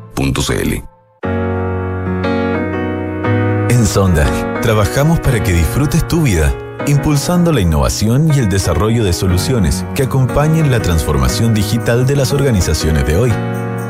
En Sonda, trabajamos para que disfrutes tu vida, impulsando la innovación y el desarrollo de soluciones que acompañen la transformación digital de las organizaciones de hoy.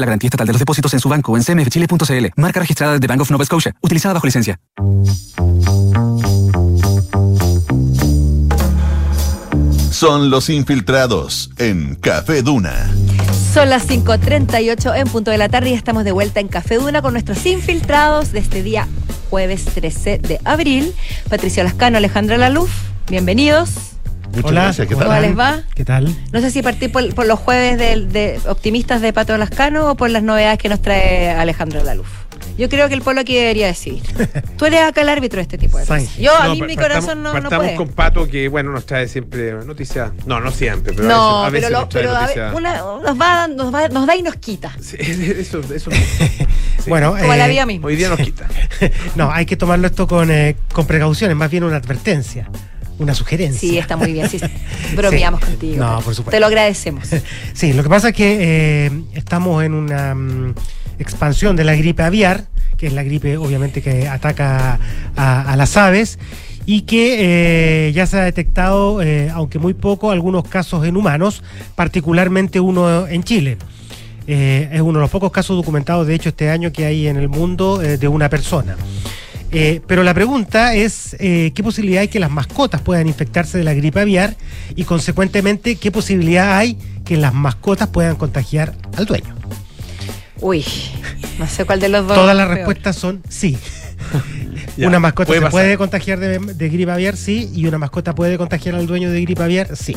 la garantía estatal de los depósitos en su banco o en cmfchile.cl. Marca registrada de Bank of Nova Scotia. Utilizada bajo licencia. Son los infiltrados en Café Duna. Son las 5.38 en punto de la tarde y estamos de vuelta en Café Duna con nuestros infiltrados de este día jueves 13 de abril. Patricio Lascano, Alejandra Laluf, bienvenidos. Muchas Hola, gracias. ¿Qué ¿cómo tal? ¿Cómo les va? ¿Qué tal? No sé si partir por, por los jueves de, optimistas de Pato Lascano o por las novedades que nos trae Alejandra Laluf. Yo creo que el pueblo aquí debería decidir. Tú eres acá el árbitro de este tipo de cosas. Yo, a No, mí mi corazón no, no partamos puede. con Pato, que bueno, nos trae siempre noticias. No, no siempre, pero no, a veces, a veces pero, lo- nos trae pero una- nos, va, nos, va- nos da y nos quita. Sí, eso, eso. Bueno, Como la eh, vida misma. Hoy día nos quita. no, hay que tomarlo esto con, eh, con precaución, es más bien una advertencia, una sugerencia. Sí, está muy bien. Sí, bromeamos Sí. contigo. No, por supuesto. Te lo agradecemos. Sí, lo que pasa es que eh, estamos en una mm, expansión de la gripe aviar, que es la gripe obviamente que ataca a, a las aves, y que eh, ya se ha detectado, eh, aunque muy poco, algunos casos en humanos, particularmente uno en Chile. Eh, es uno de los pocos casos documentados, de hecho, este año que hay en el mundo de una persona. Eh, pero la pregunta es, eh, ¿qué posibilidad hay que las mascotas puedan infectarse de la gripe aviar? Y consecuentemente, ¿qué posibilidad hay que las mascotas puedan contagiar al dueño? Uy, no sé cuál de los dos. Todas las respuestas son sí. Ya, una mascota puede se pasar. puede contagiar de, de gripe aviar, sí, y una mascota puede contagiar al dueño de gripe aviar, sí.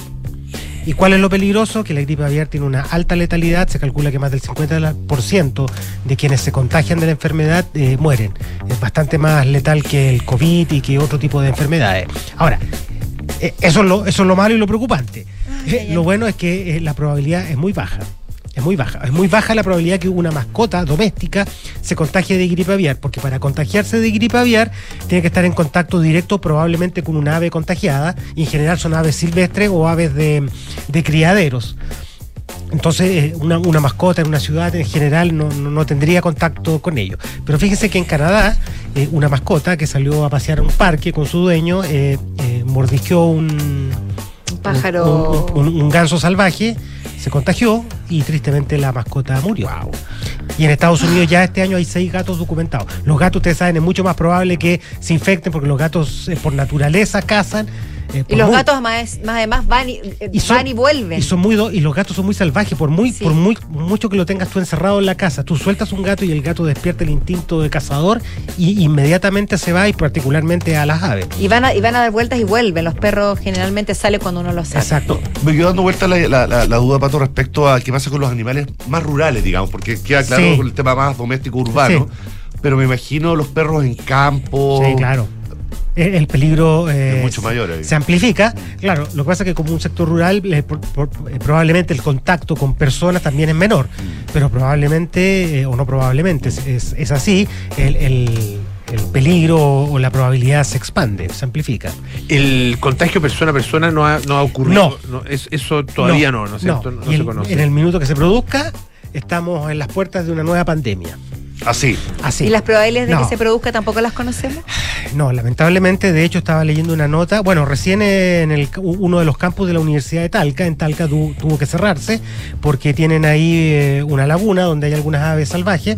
¿Y cuál es lo peligroso? Que la gripe aviar tiene una alta letalidad, se calcula que más del 50% de quienes se contagian de la enfermedad eh, mueren. Es bastante más letal que el COVID y que otro tipo de enfermedades. Ahora, eh, eso, es lo, eso es lo malo y lo preocupante. Eh, lo bueno es que la probabilidad es muy baja. Es muy baja. Es muy baja la probabilidad que una mascota doméstica se contagie de gripe aviar, porque para contagiarse de gripe aviar tiene que estar en contacto directo probablemente con una ave contagiada, y en general son aves silvestres o aves de, de criaderos. Entonces, eh, una, una mascota en una ciudad en general no, no- tendría contacto con ellos. Pero fíjense que en Canadá, eh, una mascota que salió a pasear a un parque con su dueño, eh, eh, mordisqueó un, Un pájaro. un, un- un ganso salvaje, se contagió y tristemente la mascota murió. Y en Estados Unidos ya este año hay seis gatos documentados. Los gatos, ustedes saben, es mucho más probable que se infecten porque los gatos eh, por naturaleza cazan eh, Y los muy- gatos más, más además van y, eh, y son- van y vuelven. Y son muy do- y los gatos son muy salvajes, por muy, Sí. por muy mucho que lo tengas tú encerrado en la casa, tú sueltas un gato y el gato despierta el instinto de cazador y inmediatamente se va y particularmente a las aves. Y van, a, y van a dar vueltas y vuelven. Los perros generalmente salen cuando uno los saca. Exacto. Me quedó dando vuelta la, la- la- la duda, Pato, respecto a qué pasa con los animales más rurales, digamos, porque queda claro Sí. con el tema más doméstico urbano, pero me imagino los perros en campo. Sí, claro. El, el peligro eh, Es mucho mayor ahí. se amplifica. Claro, lo que pasa es que como un sector rural, eh, por- por- eh, probablemente el contacto con personas también es menor, Mm. pero probablemente, o no probablemente, es, es- es así, el, el- el peligro o la probabilidad se expande, se amplifica. El contagio persona a persona no ha, no ha ocurrido. No. es- eso todavía no, ¿no, es cierto? No, se conoce. En el minuto que se produzca, estamos en las puertas de una nueva pandemia. Así. Así. ¿Y las probabilidades de No. que se produzca tampoco las conocemos? No, lamentablemente, de hecho estaba leyendo una nota, bueno, recién en el, uno de los campus de la Universidad de Talca, en Talca tu- tuvo que cerrarse porque tienen ahí eh, una laguna donde hay algunas aves salvajes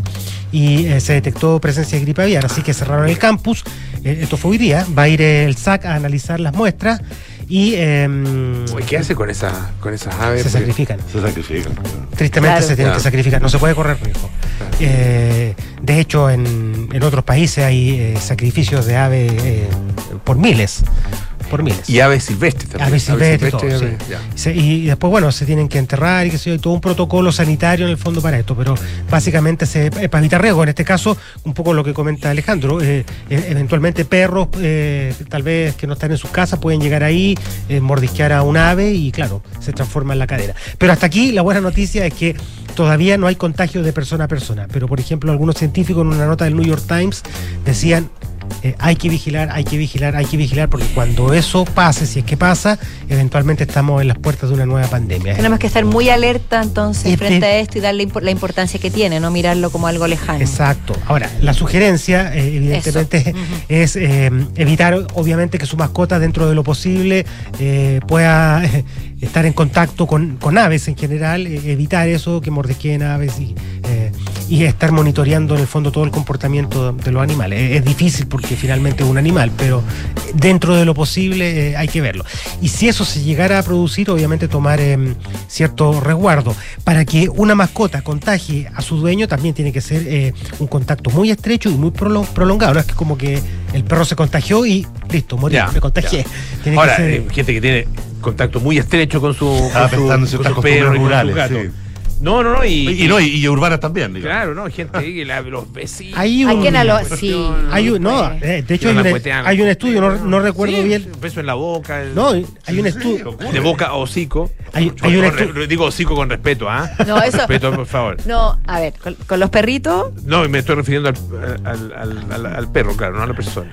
y eh, se detectó presencia de gripe aviar, así que cerraron el campus, Eh, esto fue hoy día, va a ir el SAC a analizar las muestras y em, Uy, ¿Qué hace con, esa, con esas aves? se sacrifican. Se sacrifican. Tristemente Claro. se tienen que sacrificar, no se puede correr riesgo. Eh, de hecho, en, en otros países hay eh, sacrificios de aves eh, por miles. Por miles. Y aves silvestres también. Aves silvestres, y sí. aves- ya. Se- y, y después, bueno, se tienen que enterrar y que hay todo un protocolo sanitario en el fondo para esto, pero básicamente se, eh, para evitar riesgo. En este caso, un poco lo que comenta Alejandro, eh, eh, eventualmente perros, eh, tal vez que no están en sus casas, pueden llegar ahí, eh, mordisquear a un ave y, claro, se transforma en la cadera. Pero hasta aquí la buena noticia es que todavía no hay contagio de persona a persona, pero por ejemplo, algunos científicos en una nota del New York Times decían eh, hay que vigilar, hay que vigilar, hay que vigilar, porque cuando eso pase, si es que pasa, eventualmente estamos en las puertas de una nueva pandemia. Tenemos que estar muy alerta entonces Este- frente a esto y darle impo- la importancia que tiene, no mirarlo como algo lejano. Exacto. Ahora, la sugerencia, eh, evidentemente, es eh, evitar, obviamente, que su mascota, dentro de lo posible, pueda estar en contacto con, con aves en general, evitar eso, que mordisqueen aves y, y estar monitoreando en el fondo todo el comportamiento de los animales. Es, es difícil porque finalmente es un animal, pero dentro de lo posible eh, hay que verlo. Y si eso se llegara a producir, obviamente tomar em, cierto resguardo. Para que una mascota contagie a su dueño también tiene que ser eh, un contacto muy estrecho y muy prolo- prolongado. No es que como que el perro se contagió y listo, morí, Ya, me contagié. Tiene Ahora, que ser- eh, gente que tiene contacto muy estrecho con su, con su, pensando en con ciertas su costumbres perro y con su rurales, gato. sí. No, no, no. Y, Y, no, y, y urbanas también, digamos. Claro, no, gente ahí, la- los vecinos. Hay un, Hay quien a lo- sí. hay un- no, eh, de hecho hay Una un, cueteada, hay un estudio, no, no recuerdo Sí, bien. Un beso en la boca. el- No, hay un estudio. de boca a hocico. Hay, hay un estudio. digo hocico con respeto, ¿ah? No, eso- Respeto, por favor. No, a ver, con, con los perritos, No, me estoy refiriendo al, al, al- al- al perro, claro, no a la persona.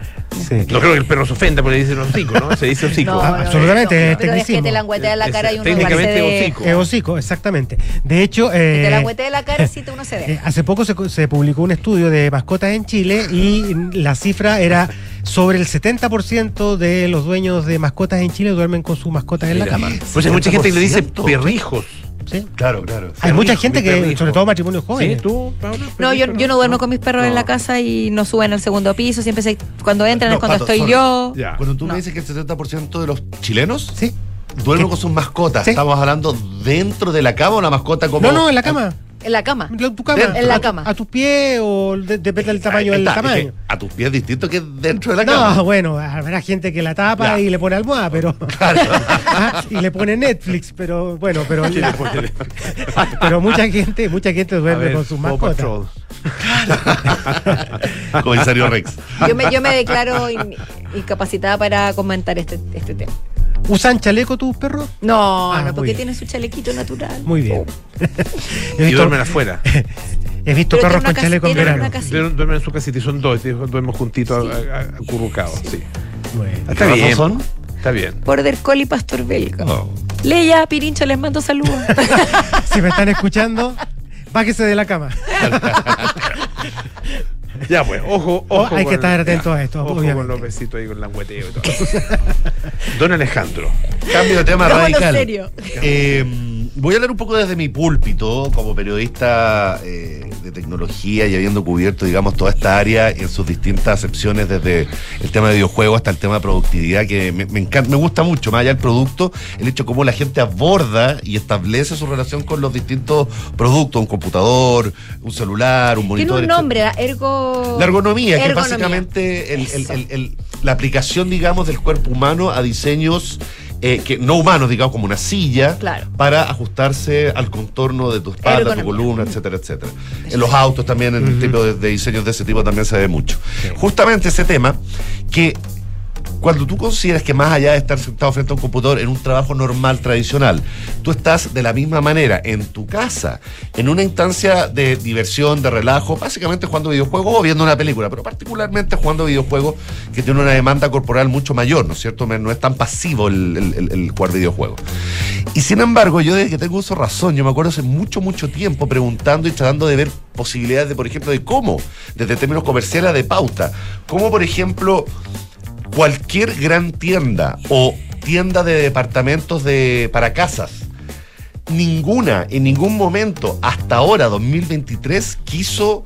Sí. No creo que el perro se ofenda porque le dicen hocico, ¿no? Se dice hocico. No, Ah, absolutamente, es pero es que te languetea en la cara y uno Técnicamente hocico. Es hocico, exactamente. De hecho, Si te eh, languetea en la cara, sí te uno se Eh, deja. hace poco se, se publicó un estudio de mascotas en Chile y la cifra era sobre el 70% de los dueños de mascotas en Chile duermen con sus mascotas en la cama. Pues hay mucha gente que le dice 70%. perrijos. ¿sí? Claro, claro. Hay mucha gente que, perrijo. sobre todo matrimonios ¿Sí? jóvenes. ¿Tú, Paula? No, yo, no duermo con mis perros en la casa y no suben al segundo piso. Siempre se, cuando entran No, es cuando Pato, estoy sorry. yo. Ya. Cuando tú No. me dices que el 70% de los chilenos Sí. Duermen ¿Qué? con sus mascotas, Sí. ¿estamos hablando dentro de la cama o la mascota como...? No, no, en la cama. En la cama. En tu cama. En la cama. A tus pies o de- depende del tamaño del es tamaño. que a tus pies distinto que dentro de la cama. No, bueno, habrá gente que la tapa Ya. y le pone almohada, pero. Ah, y le pone Netflix, pero bueno, pero. la- pero mucha gente, mucha gente duerme ver, con sus mascotas. Patrol. Comisario Rex. Yo me, yo me declaro in- incapacitada para comentar este, este tema. ¿Usan chaleco tus perros? No, Ah, no, porque bien. tiene su chalequito natural. Muy bien. He Y visto- duermen afuera. He visto Pero perros con chaleco en verano. Duermen duermen en su casita y son dos, duermen juntitos, acurrucados. Sí. Bueno. Está ¿Qué razón bien. son? Está bien. Border Collie Pastor Belga. Oh. Leia, Pirincho, les mando saludos. Si me están escuchando, bájese de la cama. Ya pues, ojo, Oh, ojo. hay con- que estar atento ya, a esto, Ojo obviamente. con los besitos ahí con langueteo y todo. Don Alejandro. Cambio de tema radical. serio. Eh, voy a hablar un poco desde mi púlpito como periodista eh, de tecnología y habiendo cubierto, digamos, toda esta área en sus distintas acepciones, desde el tema de videojuegos hasta el tema de productividad, que me, me encanta, me gusta mucho, más allá del producto, el hecho de cómo la gente aborda y establece su relación con los distintos productos, un computador, un celular, un Tiene monitor. un etcétera. nombre, la ergo... La ergonomía, que es básicamente el- el- el- el- la aplicación, digamos, del cuerpo humano a diseños eh, que no humanos, digamos, como una silla, Claro. para ajustarse al contorno de tu espalda, tu columna, etcétera, etcétera. En los autos también, en el tipo de, de diseños de ese tipo también se ve mucho. Justamente ese tema que cuando tú consideras que más allá de estar sentado frente a un computador en un trabajo normal, tradicional, tú estás de la misma manera en tu casa, en una instancia de diversión, de relajo, básicamente jugando videojuegos o viendo una película, pero particularmente jugando videojuegos que tiene una demanda corporal mucho mayor, ¿no es cierto? No es tan pasivo el, el- jugar videojuegos. Y sin embargo, yo desde que tengo uso razón, yo me acuerdo hace mucho, mucho tiempo preguntando y tratando de ver posibilidades de, por ejemplo, de cómo, desde términos comerciales de pauta, cómo, por ejemplo, cualquier gran tienda o tienda de departamentos de, para casas, ninguna, en ningún momento, hasta ahora, 2023, quiso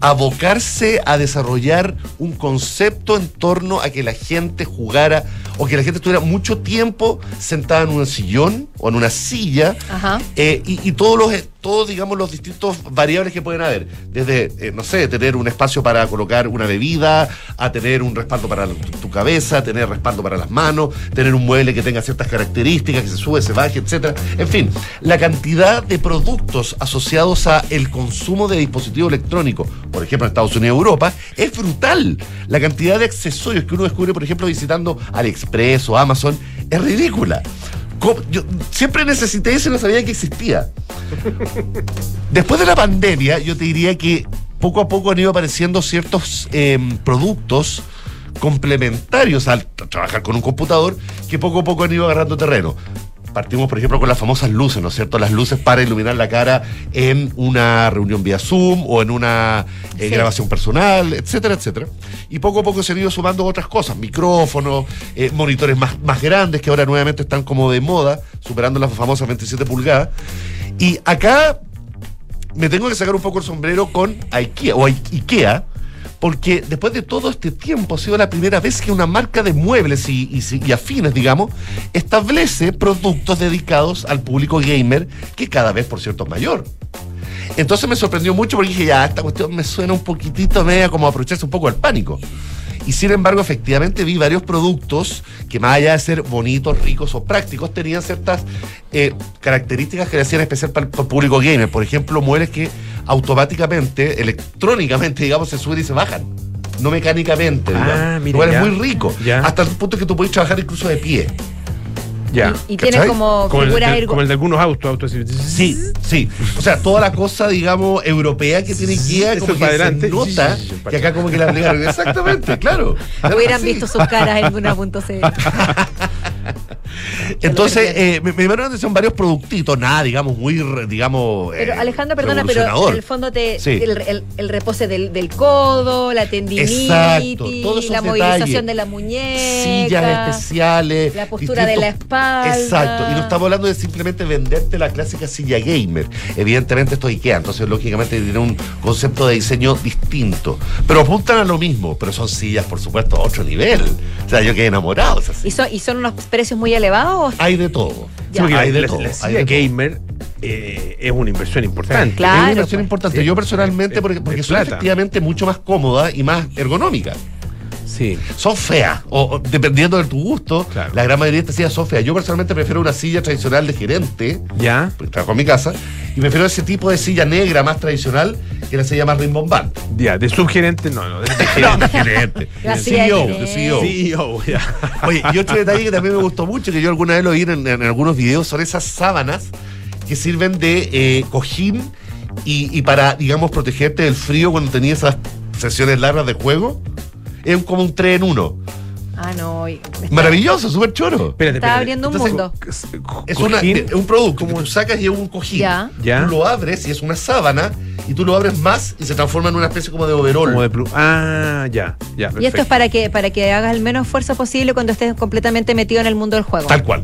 abocarse a desarrollar un concepto en torno a que la gente jugara o que la gente estuviera mucho tiempo sentada en un sillón o en una silla Ajá. eh, y, y todos los todos digamos los distintos variables que pueden haber. Desde eh, no sé tener un espacio para colocar una bebida a tener un respaldo para tu, cabeza tener respaldo para las manos tener un mueble que tenga ciertas características que se sube se baje etcétera en fin la cantidad de productos asociados a el consumo de dispositivos electrónicos por ejemplo en Estados Unidos y Europa es brutal. La cantidad de accesorios que uno descubre por ejemplo visitando AliExpress o Amazon es ridícula Yo siempre necesité eso y no sabía que existía. Después de la pandemia, yo te diría que poco a poco han ido apareciendo ciertos eh, productos complementarios al tra- trabajar con un computador que poco a poco han ido agarrando terreno. Partimos, por ejemplo, con las famosas luces, ¿no es cierto? Las luces para iluminar la cara en una reunión vía Zoom o en una eh, Sí. grabación personal, etcétera, etcétera. Y poco a poco se han ido sumando otras cosas, micrófonos, eh, monitores más, más grandes que ahora nuevamente están como de moda, superando las famosas 27 pulgadas. Y acá me tengo que sacar un poco el sombrero con IKEA o IKEA, porque después de todo este tiempo ha sido la primera vez que una marca de muebles y, afines, digamos, establece productos dedicados al público gamer, que cada vez, por cierto, es mayor. Entonces me sorprendió mucho porque dije, ya, esta cuestión me suena un poquitito media como aprovecharse un poco del pánico. Y sin embargo, efectivamente vi varios productos que más allá de ser bonitos, ricos o prácticos, tenían ciertas eh, características que le hacían especial para el, para el público gamer. Por ejemplo, muebles que automáticamente, electrónicamente, digamos, se suben y se bajan. No mecánicamente, Ah, digamos. mira, Lo cual es ya. muy rico. Ya. Hasta el punto que tú puedes trabajar incluso de pie. Ya. Y tiene como Como el, figuras como el de algunos autos, autos así. Sí, sí. O sea, toda la cosa, digamos, europea que tiene Eso como que para se adelante. nota Sí, sí, sí, que acá como que la aplicaron. Exactamente, claro. Claro Hubieran visto sus caras en Duna.cl. Entonces, eh, me, me llamaron la atención varios productitos, nada, digamos, muy, digamos. Pero eh, Alejandra, perdona, pero en el fondo te Sí. el, el- el repose del, del codo, la tendinitis, Exacto, todos la detalles. movilización de la muñeca, Sillas especiales. la postura de la espalda. Exacto. Y no estamos hablando de simplemente venderte la clásica silla gamer. Evidentemente esto es IKEA, entonces lógicamente tiene un concepto de diseño distinto. Pero apuntan a lo mismo, pero son sillas, por supuesto, a otro nivel. O sea, yo quedé enamorado ¿Y son, ¿Y son unos precios muy elevados? Hay de todo. Hay de la, todo, la hay silla de todo. gamer eh, es una inversión importante. Es una inversión pues. importante. Sí. Yo personalmente, porque, porque Es efectivamente mucho más cómoda y más ergonómica. Sí. Son feas, o, o dependiendo de tu gusto, Claro. la gran mayoría de estas sillas son feas. Yo personalmente prefiero una silla tradicional de gerente, ¿Ya? porque trabajo en mi casa, y prefiero ese tipo de silla negra más tradicional que la silla más rimbombante. Ya, de subgerente, no, no, de gerente. de gerente. La De silla de CEO, de CEO. CEO, ya. Oye, y otro detalle que también me gustó mucho, que yo alguna vez lo vi en, en algunos videos, son esas sábanas que sirven de eh, cojín y, y para, digamos, protegerte del frío cuando tenías esas sesiones largas de juego. Es como un 3 en 1. Ah, no. está- Maravilloso, súper choro. Espérate, Está abriendo un Entonces, mundo. Es una- Cojín. es un producto tú sacas y es un cojín. Ya. Ya. Tú lo abres y es una sábana y tú lo abres más y se transforma en una especie como de overol. Como de plu- Ah, ya, ya. Y esto es para que, para que hagas el menos esfuerzo posible cuando estés completamente metido en el mundo del juego. Tal cual.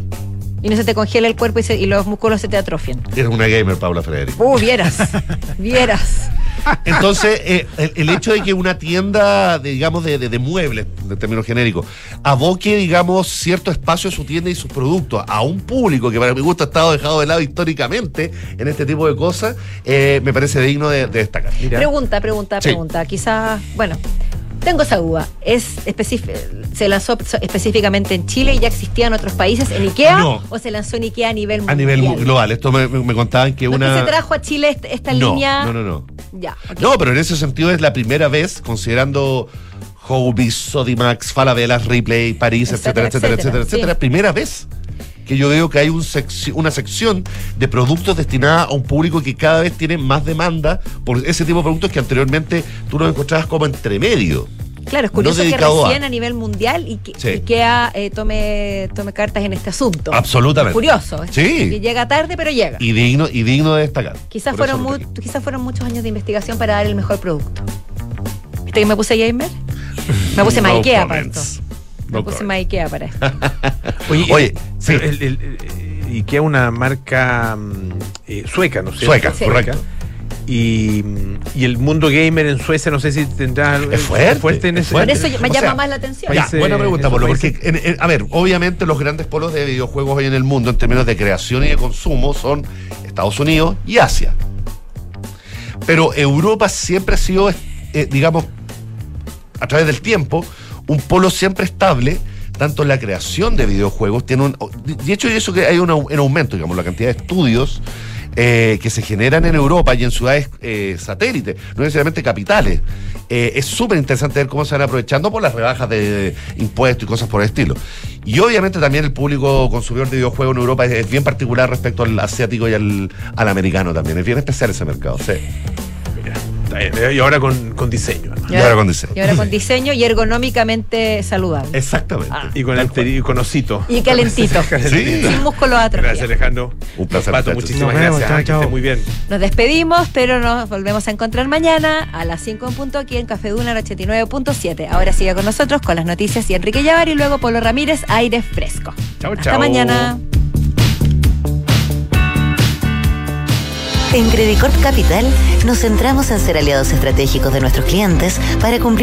Y no se te congela el cuerpo y, se- y los músculos se te atrofian. Eres una gamer, Paula Frederick. Uh, vieras. vieras. Entonces, eh, el, el hecho de que una tienda, de, digamos, de, de- de muebles, de término genérico, aboque, digamos, cierto espacio a su tienda y sus productos a un público que para mi gusto ha estado dejado de lado históricamente en este tipo de cosas, eh, me parece digno de, de destacar. Pregunta, pregunta, Sí. pregunta. Quizás, bueno, tengo esa duda. ¿Es ¿Se lanzó específicamente en Chile y ya existía en otros países en IKEA? No. ¿O se lanzó en IKEA a nivel A mundial? nivel global, esto me, contaban que ¿No una... que se trajo a Chile est- esta no, línea? no, no, no. Ya. No, pero en ese sentido es la primera vez, considerando Hobbies, Sodimax, Falabelas, Ripley, París, etcétera, Etcétera, etcétera, etcétera, etcétera, etcétera. Primera vez que yo veo que hay un secci- una sección de productos destinada a un público que cada vez tiene más demanda por ese tipo de productos que anteriormente tú los encontrabas como entre medio. Claro, es no curioso que dedicado a- recién a, nivel mundial y que Sí. IKEA eh, tome, tome cartas en este asunto. Absolutamente. Curioso. es Sí. Que llega tarde, pero llega. Y digno, y digno de destacar. Quizás fueron, quizás fueron muchos años de investigación para dar el mejor producto. ¿Viste que me puse gamer? Me puse más No IKEA para esto. Me No puse más IKEA para esto. Oye, Oye, eh, pero el, el- el- IKEA es una marca mm, eh, sueca, ¿no sé? Sueca, Sí. correcto. Y, mm, y el mundo gamer en Suecia, no sé si tendrá Es fuerte, en es ese Por fuerte. eso me O llama sea, más la atención. Ya, Países- buena pregunta, Polo, porque, en- en- a ver, obviamente los grandes polos de videojuegos hoy en el mundo, en términos de creación y de consumo, son Estados Unidos y Asia. Pero Europa siempre ha sido, eh, digamos, a través del tiempo, un polo siempre estable, tanto en la creación de videojuegos, tiene un, de hecho, eso que hay un, au- un aumento, digamos, la cantidad de estudios eh, que se generan en Europa y en ciudades eh, satélites, no necesariamente capitales. Eh, es súper interesante ver cómo se van aprovechando por las rebajas de impuestos y cosas por el estilo. Y obviamente también el público consumidor de videojuegos en Europa es, es bien particular respecto al asiático y al, al americano también. Es bien especial ese mercado, sí. Está bien, Y ahora con, con diseño. Y ahora con diseño. Y ahora con diseño y ergonómicamente saludable. Exactamente. Y con, alteri- y con osito. Y calentito. Calentito. Sin músculo atrofiado. Gracias, Alejandro. Un placer, Pato, muchísimas Nos vemos, gracias. chao, ah, que esté chao. muy bien. Nos despedimos, pero nos volvemos a encontrar mañana a las 5 en punto aquí en Café Duna en 89.7. Ahora sigue con nosotros con las noticias y Enrique Llavar y luego Polo Ramírez, aire fresco. Chao, Hasta chao. mañana. En Credicorp Capital nos centramos en ser aliados estratégicos de nuestros clientes para cumplir